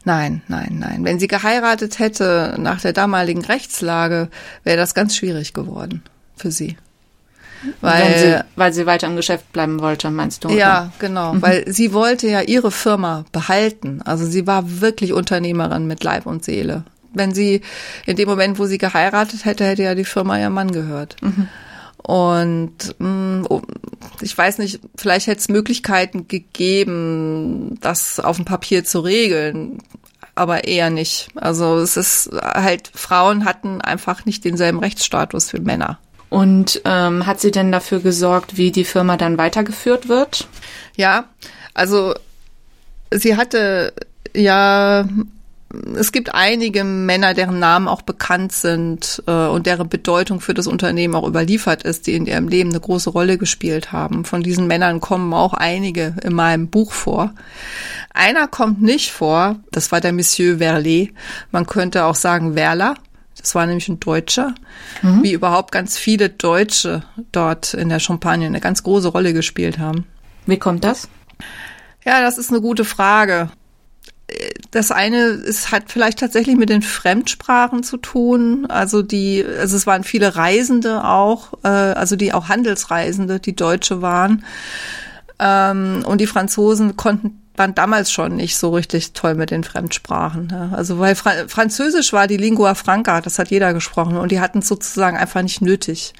Nein, nein, nein. Wenn sie geheiratet hätte nach der damaligen Rechtslage, wäre das ganz schwierig geworden für sie. Weil sie, weil sie weiter im Geschäft bleiben wollte, meinst du? Ja, oder? genau. Mhm. Weil sie wollte ja ihre Firma behalten. Also sie war wirklich Unternehmerin mit Leib und Seele. Wenn sie in dem Moment, wo sie geheiratet hätte, hätte ja die Firma ihr Mann gehört. Mhm. Und mh, mm, oh, ich weiß nicht, vielleicht hätte es Möglichkeiten gegeben, das auf dem Papier zu regeln, aber eher nicht. Also es ist halt, Frauen hatten einfach nicht denselben Rechtsstatus wie Männer. Und ähm, hat sie denn dafür gesorgt, wie die Firma dann weitergeführt wird? Ja, also sie hatte ja es gibt einige Männer, deren Namen auch bekannt sind äh, und deren Bedeutung für das Unternehmen auch überliefert ist, die in ihrem Leben eine große Rolle gespielt haben. Von diesen Männern kommen auch einige in meinem Buch vor. Einer kommt nicht vor, das war der Monsieur Verlet. Man könnte auch sagen Werler. Das war nämlich ein Deutscher, mhm. wie überhaupt ganz viele Deutsche dort in der Champagne eine ganz große Rolle gespielt haben. Wie kommt das? Ja, das ist eine gute Frage. Das eine ist, hat vielleicht tatsächlich mit den Fremdsprachen zu tun. Also die, also es waren viele Reisende auch, äh, also die auch Handelsreisende, die Deutsche waren. Ähm, und die Franzosen konnten waren damals schon nicht so richtig toll mit den Fremdsprachen. Ne? Also weil Fra Französisch war die Lingua Franca, das hat jeder gesprochen und die hatten es sozusagen einfach nicht nötig.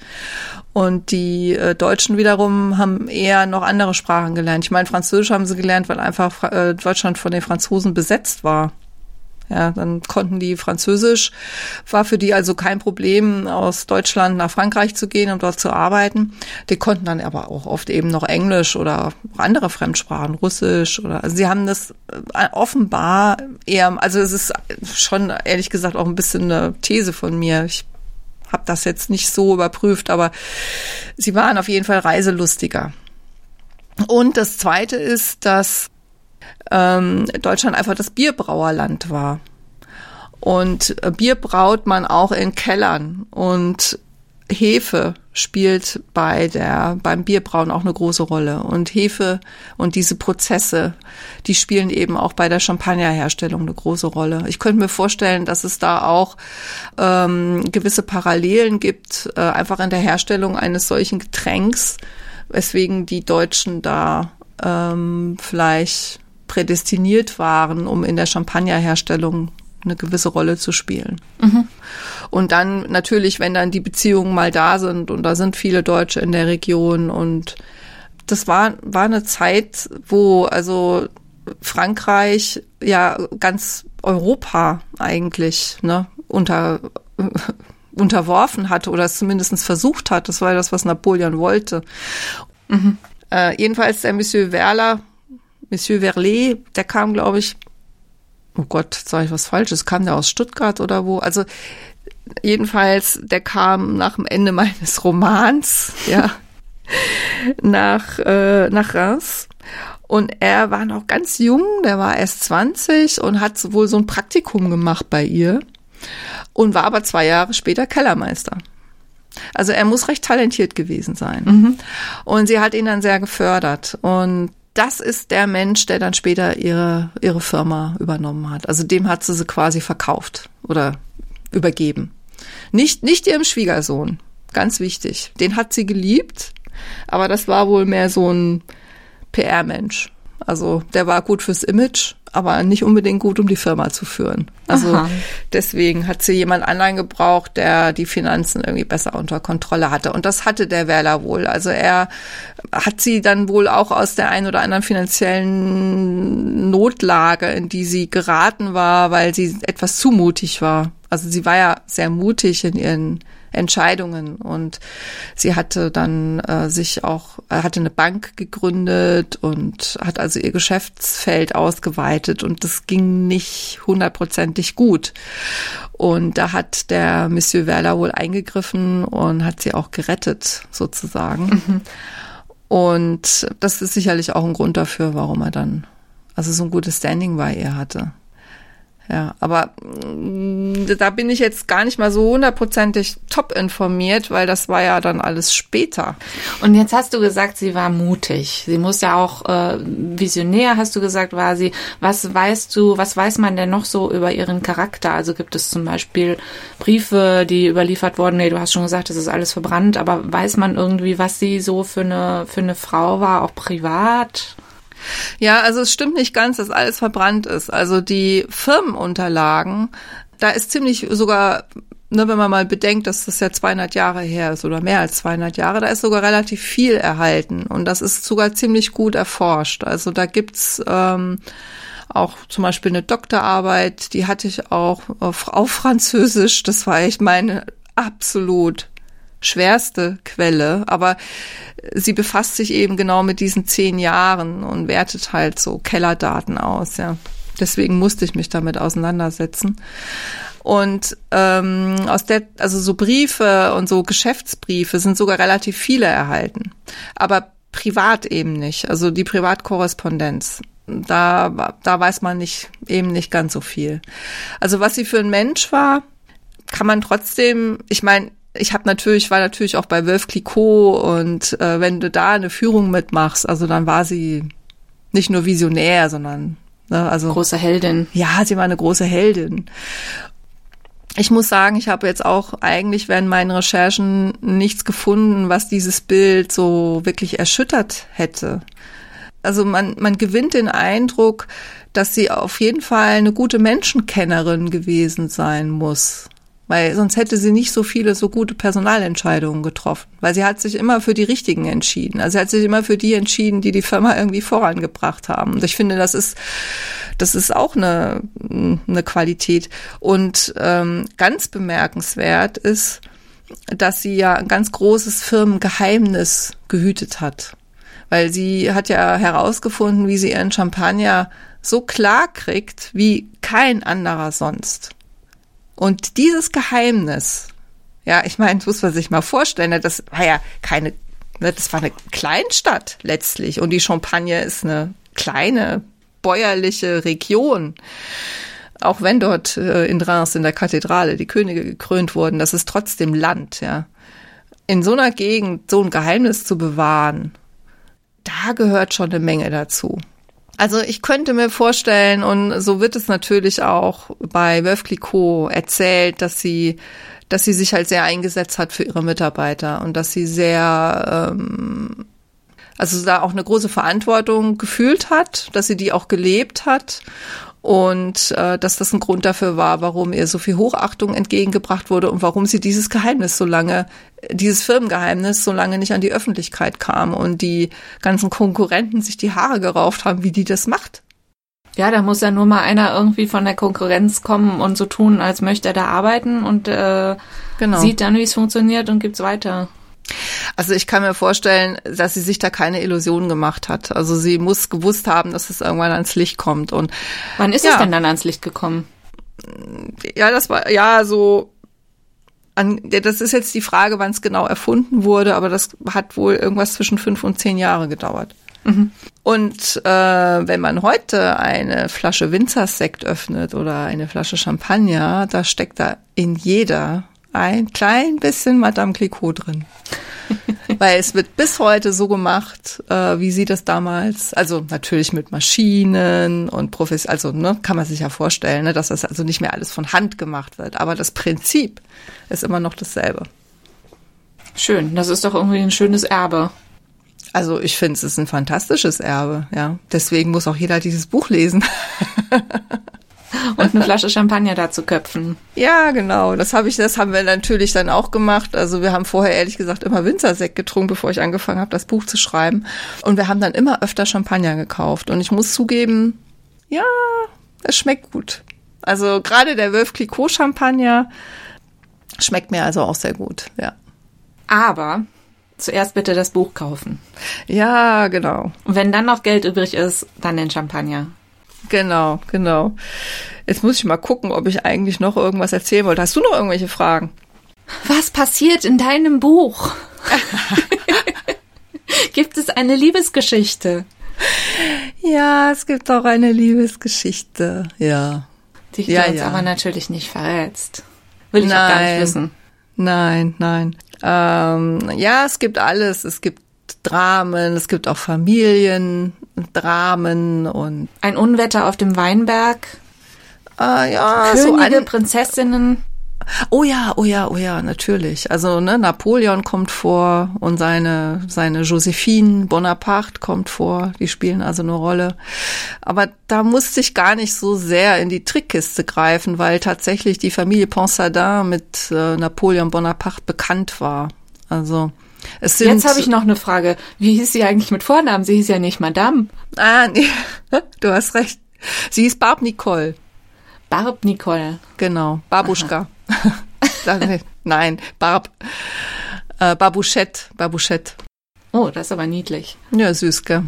Und die äh, Deutschen wiederum haben eher noch andere Sprachen gelernt. Ich meine, Französisch haben sie gelernt, weil einfach äh, Deutschland von den Franzosen besetzt war. Ja, dann konnten die Französisch, war für die also kein Problem, aus Deutschland nach Frankreich zu gehen und dort zu arbeiten. Die konnten dann aber auch oft eben noch Englisch oder andere Fremdsprachen, Russisch oder, also sie haben das äh, offenbar eher, also es ist schon ehrlich gesagt auch ein bisschen eine These von mir. Ich habe das jetzt nicht so überprüft, aber sie waren auf jeden Fall reiselustiger. Und das Zweite ist, dass ähm, Deutschland einfach das Bierbrauerland war. Und Bier braut man auch in Kellern und Hefe spielt bei der, beim Bierbrauen auch eine große Rolle. Und Hefe und diese Prozesse, die spielen eben auch bei der Champagnerherstellung eine große Rolle. Ich könnte mir vorstellen, dass es da auch ähm, gewisse Parallelen gibt, äh, einfach in der Herstellung eines solchen Getränks, weswegen die Deutschen da ähm, vielleicht prädestiniert waren, um in der Champagnerherstellung eine gewisse Rolle zu spielen. Mhm. Und dann natürlich, wenn dann die Beziehungen mal da sind und da sind viele Deutsche in der Region und das war, war eine Zeit, wo also Frankreich ja ganz Europa eigentlich ne, unter, [laughs] unterworfen hatte oder es zumindest versucht hat. Das war das, was Napoleon wollte. Mhm. Äh, jedenfalls der Monsieur Werler Monsieur Verlet, der kam, glaube ich, oh Gott, sage ich was Falsches, kam der aus Stuttgart oder wo? Also jedenfalls, der kam nach dem Ende [laughs] meines Romans, ja, [laughs] nach, äh, nach Reims. Und er war noch ganz jung, der war erst 20 und hat wohl so ein Praktikum gemacht bei ihr und war aber zwei Jahre später Kellermeister. Also er muss recht talentiert gewesen sein. Mhm. Und sie hat ihn dann sehr gefördert. Und das ist der Mensch, der dann später ihre, ihre Firma übernommen hat. Also dem hat sie sie quasi verkauft oder übergeben. Nicht, nicht ihrem Schwiegersohn. Ganz wichtig. Den hat sie geliebt, aber das war wohl mehr so ein PR-Mensch. Also der war gut fürs Image, aber nicht unbedingt gut, um die Firma zu führen. Also Aha. deswegen hat sie jemand anderen gebraucht, der die Finanzen irgendwie besser unter Kontrolle hatte. Und das hatte der Wähler wohl. Also er hat sie dann wohl auch aus der einen oder anderen finanziellen Notlage, in die sie geraten war, weil sie etwas zu mutig war, Also sie war ja sehr mutig in ihren Entscheidungen. Und sie hatte dann äh, sich auch hatte eine Bank gegründet und hat also ihr Geschäftsfeld ausgeweitet und das ging nicht hundertprozentig gut. Und da hat der Monsieur Werler wohl eingegriffen und hat sie auch gerettet sozusagen. Mhm. und das ist sicherlich auch ein Grund dafür warum er dann also so ein gutes Standing bei ihr hatte ja, aber mm, da bin ich jetzt gar nicht mal so hundertprozentig top informiert, weil das war ja dann alles später. Und jetzt hast du gesagt, sie war mutig. Sie muss ja auch äh, visionär, hast du gesagt, war sie. Was weißt du, was weiß man denn noch so über ihren Charakter? Also gibt es zum Beispiel Briefe, die überliefert wurden? Nee, du hast schon gesagt, das ist alles verbrannt, aber weiß man irgendwie, was sie so für eine, für eine Frau war, auch privat? Ja, also es stimmt nicht ganz, dass alles verbrannt ist. Also die Firmenunterlagen, da ist ziemlich sogar ne, wenn man mal bedenkt, dass das ja 200 Jahre her ist oder mehr als 200 Jahre, da ist sogar relativ viel erhalten und das ist sogar ziemlich gut erforscht. Also da gibt's ähm, auch zum Beispiel eine Doktorarbeit, die hatte ich auch auf, auf Französisch. Das war echt meine absolut schwerste Quelle, aber sie befasst sich eben genau mit diesen zehn Jahren und wertet halt so Kellerdaten aus, ja. Deswegen musste ich mich damit auseinandersetzen. Und ähm, aus der, also so Briefe und so Geschäftsbriefe sind sogar relativ viele erhalten. Aber privat eben nicht. Also die Privatkorrespondenz. Da, da weiß man nicht, eben nicht ganz so viel. Also was sie für ein Mensch war, kann man trotzdem, ich meine, ich habe natürlich, war natürlich auch bei Wölf Clicquot und äh, wenn du da eine Führung mitmachst, also dann war sie nicht nur visionär, sondern ne, also große Heldin. Ja, sie war eine große Heldin. Ich muss sagen, ich habe jetzt auch eigentlich während meinen Recherchen nichts gefunden, was dieses Bild so wirklich erschüttert hätte. Also man, man gewinnt den Eindruck, dass sie auf jeden Fall eine gute Menschenkennerin gewesen sein muss weil sonst hätte sie nicht so viele so gute Personalentscheidungen getroffen, weil sie hat sich immer für die richtigen entschieden. Also sie hat sich immer für die entschieden, die die Firma irgendwie vorangebracht haben. Und ich finde, das ist das ist auch eine eine Qualität. Und ähm, ganz bemerkenswert ist, dass sie ja ein ganz großes Firmengeheimnis gehütet hat, weil sie hat ja herausgefunden, wie sie ihren Champagner so klar kriegt wie kein anderer sonst. Und dieses Geheimnis, ja, ich meine, das muss man sich mal vorstellen, ne, das war ja keine, ne, das war eine Kleinstadt letztlich und die Champagne ist eine kleine bäuerliche Region. Auch wenn dort äh, in Reims in der Kathedrale die Könige gekrönt wurden, das ist trotzdem Land, ja. In so einer Gegend so ein Geheimnis zu bewahren, da gehört schon eine Menge dazu. Also ich könnte mir vorstellen, und so wird es natürlich auch bei Veuve Clicquot erzählt, dass sie dass sie sich halt sehr eingesetzt hat für ihre Mitarbeiter und dass sie sehr ähm, also da auch eine große Verantwortung gefühlt hat, dass sie die auch gelebt hat und äh, dass das ein Grund dafür war, warum ihr so viel Hochachtung entgegengebracht wurde und warum sie dieses Geheimnis so lange, dieses Firmengeheimnis so lange nicht an die Öffentlichkeit kam und die ganzen Konkurrenten sich die Haare gerauft haben, wie die das macht. Ja, da muss ja nur mal einer irgendwie von der Konkurrenz kommen und so tun, als möchte er da arbeiten und äh, genau. sieht dann, wie es funktioniert und gibt's weiter. Also ich kann mir vorstellen, dass sie sich da keine Illusionen gemacht hat. Also sie muss gewusst haben, dass es irgendwann ans Licht kommt. Und wann ist ja, es denn dann ans Licht gekommen? Ja, das war ja so. An, das ist jetzt die Frage, wann es genau erfunden wurde, aber das hat wohl irgendwas zwischen fünf und zehn Jahre gedauert. Mhm. Und äh, wenn man heute eine Flasche Winzersekt öffnet oder eine Flasche Champagner, da steckt da in jeder ein klein bisschen Madame Clicquot drin. [laughs] Weil es wird bis heute so gemacht, äh, wie sie das damals, also natürlich mit Maschinen und Profis, also ne, kann man sich ja vorstellen, ne, dass das also nicht mehr alles von Hand gemacht wird. Aber das Prinzip ist immer noch dasselbe. Schön, das ist doch irgendwie ein schönes Erbe. Also ich finde, es ist ein fantastisches Erbe, ja. Deswegen muss auch jeder dieses Buch lesen. [laughs] [laughs] und eine Flasche Champagner dazu köpfen. Ja, genau. Das habe ich, das haben wir natürlich dann auch gemacht. Also wir haben vorher ehrlich gesagt immer Winzersekt getrunken, bevor ich angefangen habe, das Buch zu schreiben. Und wir haben dann immer öfter Champagner gekauft. Und ich muss zugeben, ja, es schmeckt gut. Also gerade der Wölf Clicquot Champagner schmeckt mir also auch sehr gut, ja. Aber zuerst bitte das Buch kaufen. Ja, genau. Und wenn dann noch Geld übrig ist, dann den Champagner. Genau, genau. Jetzt muss ich mal gucken, ob ich eigentlich noch irgendwas erzählen wollte. Hast du noch irgendwelche Fragen? Was passiert in deinem Buch? [laughs] gibt es eine Liebesgeschichte? Ja, es gibt auch eine Liebesgeschichte, ja. Die du Ja, uns ja. aber natürlich nicht verrätst. Will ich auch gar nicht wissen. Nein, nein. Ähm, ja, es gibt alles. Es gibt Dramen, es gibt auch Familiendramen und Ein Unwetter auf dem Weinberg, äh, ja, so Könige, an, Prinzessinnen. Oh ja, oh ja, oh ja, natürlich. Also ne, Napoleon kommt vor und seine seine Josephine Bonaparte kommt vor. Die spielen also eine Rolle. Aber da musste ich gar nicht so sehr in die Trickkiste greifen, weil tatsächlich die Familie Ponsardin mit äh, Napoleon Bonaparte bekannt war. Also Jetzt habe ich noch eine Frage. Wie hieß sie eigentlich mit Vornamen? Sie hieß ja nicht Madame. ah nee, [laughs] du hast recht. Sie ist Barb Nicole. Barb Nicole. Genau, Babuschka. [laughs] Nein, Barb. Äh, Babuschette, Babuschette. Oh, das ist aber niedlich. Ja, süß, gell?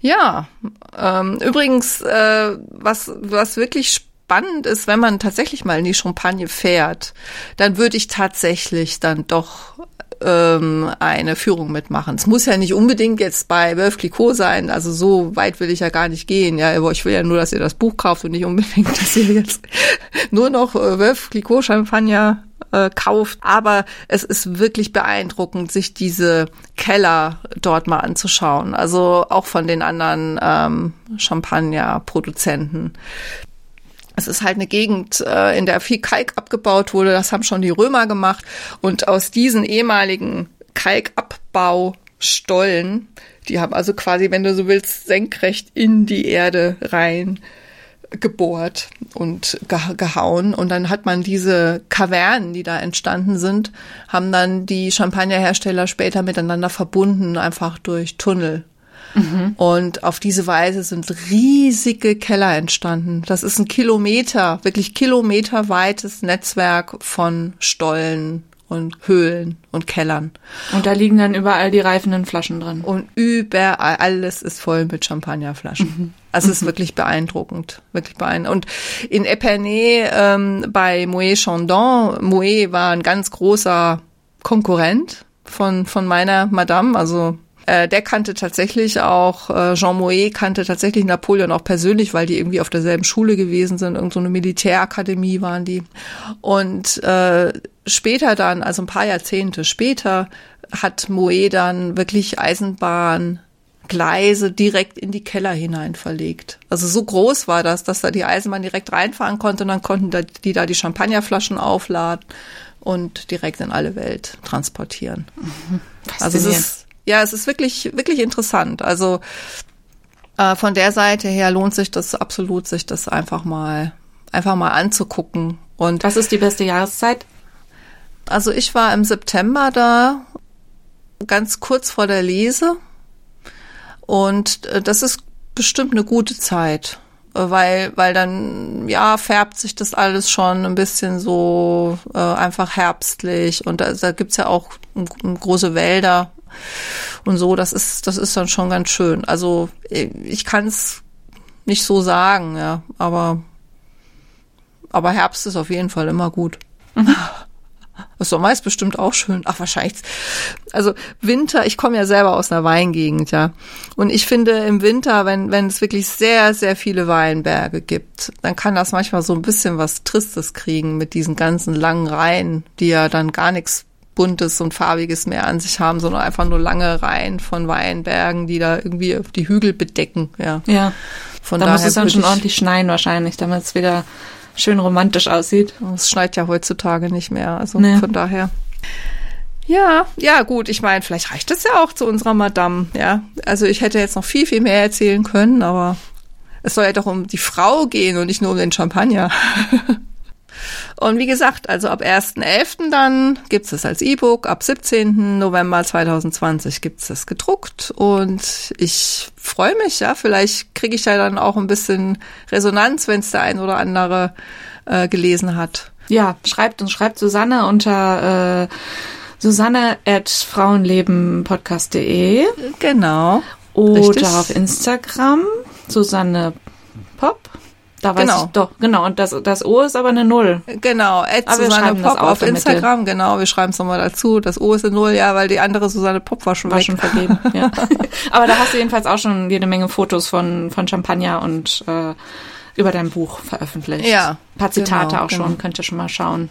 Ja, ähm, übrigens, äh, was, was wirklich spannend ist, wenn man tatsächlich mal in die Champagne fährt, dann würde ich tatsächlich dann doch ähm, eine Führung mitmachen. Es muss ja nicht unbedingt jetzt bei Veuve Clicquot sein, also so weit will ich ja gar nicht gehen. Ja, aber ich will ja nur, dass ihr das Buch kauft und nicht unbedingt, [laughs] dass ihr jetzt nur noch äh, Veuve Clicquot Champagner äh, kauft. Aber es ist wirklich beeindruckend, sich diese Keller dort mal anzuschauen. Also auch von den anderen ähm, Champagner-Produzenten. Es ist halt eine Gegend, äh, in der viel Kalk abgebaut wurde. Das haben schon die Römer gemacht. Und aus diesen ehemaligen Kalkabbaustollen, die haben also quasi, wenn du so willst, senkrecht in die Erde rein gebohrt und ge gehauen. Und dann hat man diese Kavernen, die da entstanden sind, haben dann die Champagnerhersteller später miteinander verbunden, einfach durch Tunnel. Und auf diese Weise sind riesige Keller entstanden. Das ist ein Kilometer, wirklich kilometerweites Netzwerk von Stollen und Höhlen und Kellern. Und da liegen dann überall die reifenden Flaschen drin. Und überall, alles ist voll mit Champagnerflaschen. Also es ist wirklich beeindruckend, wirklich beeindruckend. Und in Epernay ähm, bei Moet Chandon, Moet war ein ganz großer Konkurrent von, von meiner Madame, also äh, der kannte tatsächlich auch, äh, Jean Moet kannte tatsächlich Napoleon auch persönlich, weil die irgendwie auf derselben Schule gewesen sind, irgend so eine Militärakademie waren die. Und äh, später dann, also ein paar Jahrzehnte später, hat Moet dann wirklich Eisenbahn Gleise direkt in die Keller hinein verlegt. Also so groß war das, dass da die Eisenbahn direkt reinfahren konnte und dann konnten da, die da die Champagnerflaschen aufladen und direkt in alle Welt transportieren. Also es ist ja, es ist wirklich wirklich interessant. Also äh, von der Seite her lohnt sich das absolut, sich das einfach mal einfach mal anzugucken. Und Was ist die beste Jahreszeit? also ich war im September da, ganz kurz vor der Lese. Und äh, das ist bestimmt eine gute Zeit, äh, weil, weil dann, ja, färbt sich das alles schon ein bisschen so äh, einfach herbstlich. Und da, da gibt's ja auch m- m- große Wälder und so. Das ist, das ist dann schon ganz schön. Also ich kann es nicht so sagen, ja, aber, aber Herbst ist auf jeden Fall immer gut. [laughs] Das Sommer ist bestimmt auch schön. Ach, wahrscheinlich. Also Winter, ich komme ja selber aus einer Weingegend, ja. Und ich finde im Winter, wenn, wenn es wirklich sehr, sehr viele Weinberge gibt, dann kann das manchmal so ein bisschen was Tristes kriegen mit diesen ganzen langen Reihen, die ja dann gar nichts Buntes und Farbiges mehr an sich haben, sondern einfach nur lange Reihen von Weinbergen, die da irgendwie die Hügel bedecken, ja. Ja. Von da muss es dann schon ich- ordentlich schneien wahrscheinlich, damit es wieder schön romantisch aussieht. Es schneit ja heutzutage nicht mehr, also Nee. von daher. Ja, ja, gut, ich meine, vielleicht reicht das ja auch zu unserer Madame, ja. Also ich hätte jetzt noch viel, viel mehr erzählen können, aber es soll ja doch um die Frau gehen und nicht nur um den Champagner. [laughs] Und wie gesagt, also ab 1.11. dann gibt's es als E-Book, ab 17. November 2020 gibt's es gedruckt und ich freue mich, ja, vielleicht kriege ich ja dann auch ein bisschen Resonanz, wenn es der ein oder andere äh, gelesen hat. Ja, schreibt uns, schreibt Susanne unter äh, Susanne at frauenlebenpodcast.de. Genau. Oder Richtig. auf Instagram, Susanne Pop. Da weiß genau. ich doch, genau. Und das, das O ist aber eine Null. Genau, at aber Susanne Pop auf Instagram, genau, wir schreiben es nochmal dazu. Das O ist eine Null, ja, weil die andere Susanne Pop war schon war weg. schon vergeben, [laughs] ja. aber da hast du jedenfalls auch schon jede Menge Fotos von, von Champagner und äh, über dein Buch veröffentlicht. Ja. Ein paar Zitate genau, auch schon, genau. könnt ihr schon mal schauen.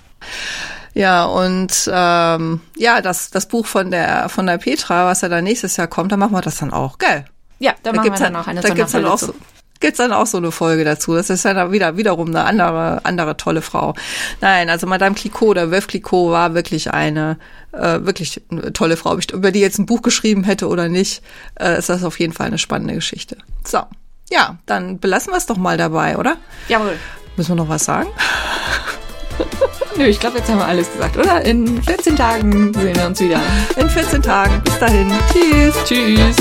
Ja, und ähm, ja, das, das Buch von der von der Petra, was ja dann nächstes Jahr kommt, da machen wir das dann auch, gell? Ja, da, da machen wir dann auch eine da gibt's dann auch so, gibt's dann auch so eine Folge dazu. Das ist ja wieder wiederum eine andere andere tolle Frau. Nein, also Madame Clicquot oder Veuve Clicquot war wirklich eine äh, wirklich eine tolle Frau. Über die jetzt ein Buch geschrieben hätte oder nicht, äh, ist das auf jeden Fall eine spannende Geschichte. So, ja, dann belassen wir es doch mal dabei, oder? Jawohl. Müssen wir noch was sagen? [laughs] Nö, ich glaube, jetzt haben wir alles gesagt, oder? In 14 Tagen sehen wir uns wieder. In 14 Tagen. Bis dahin. Tschüss. Tschüss.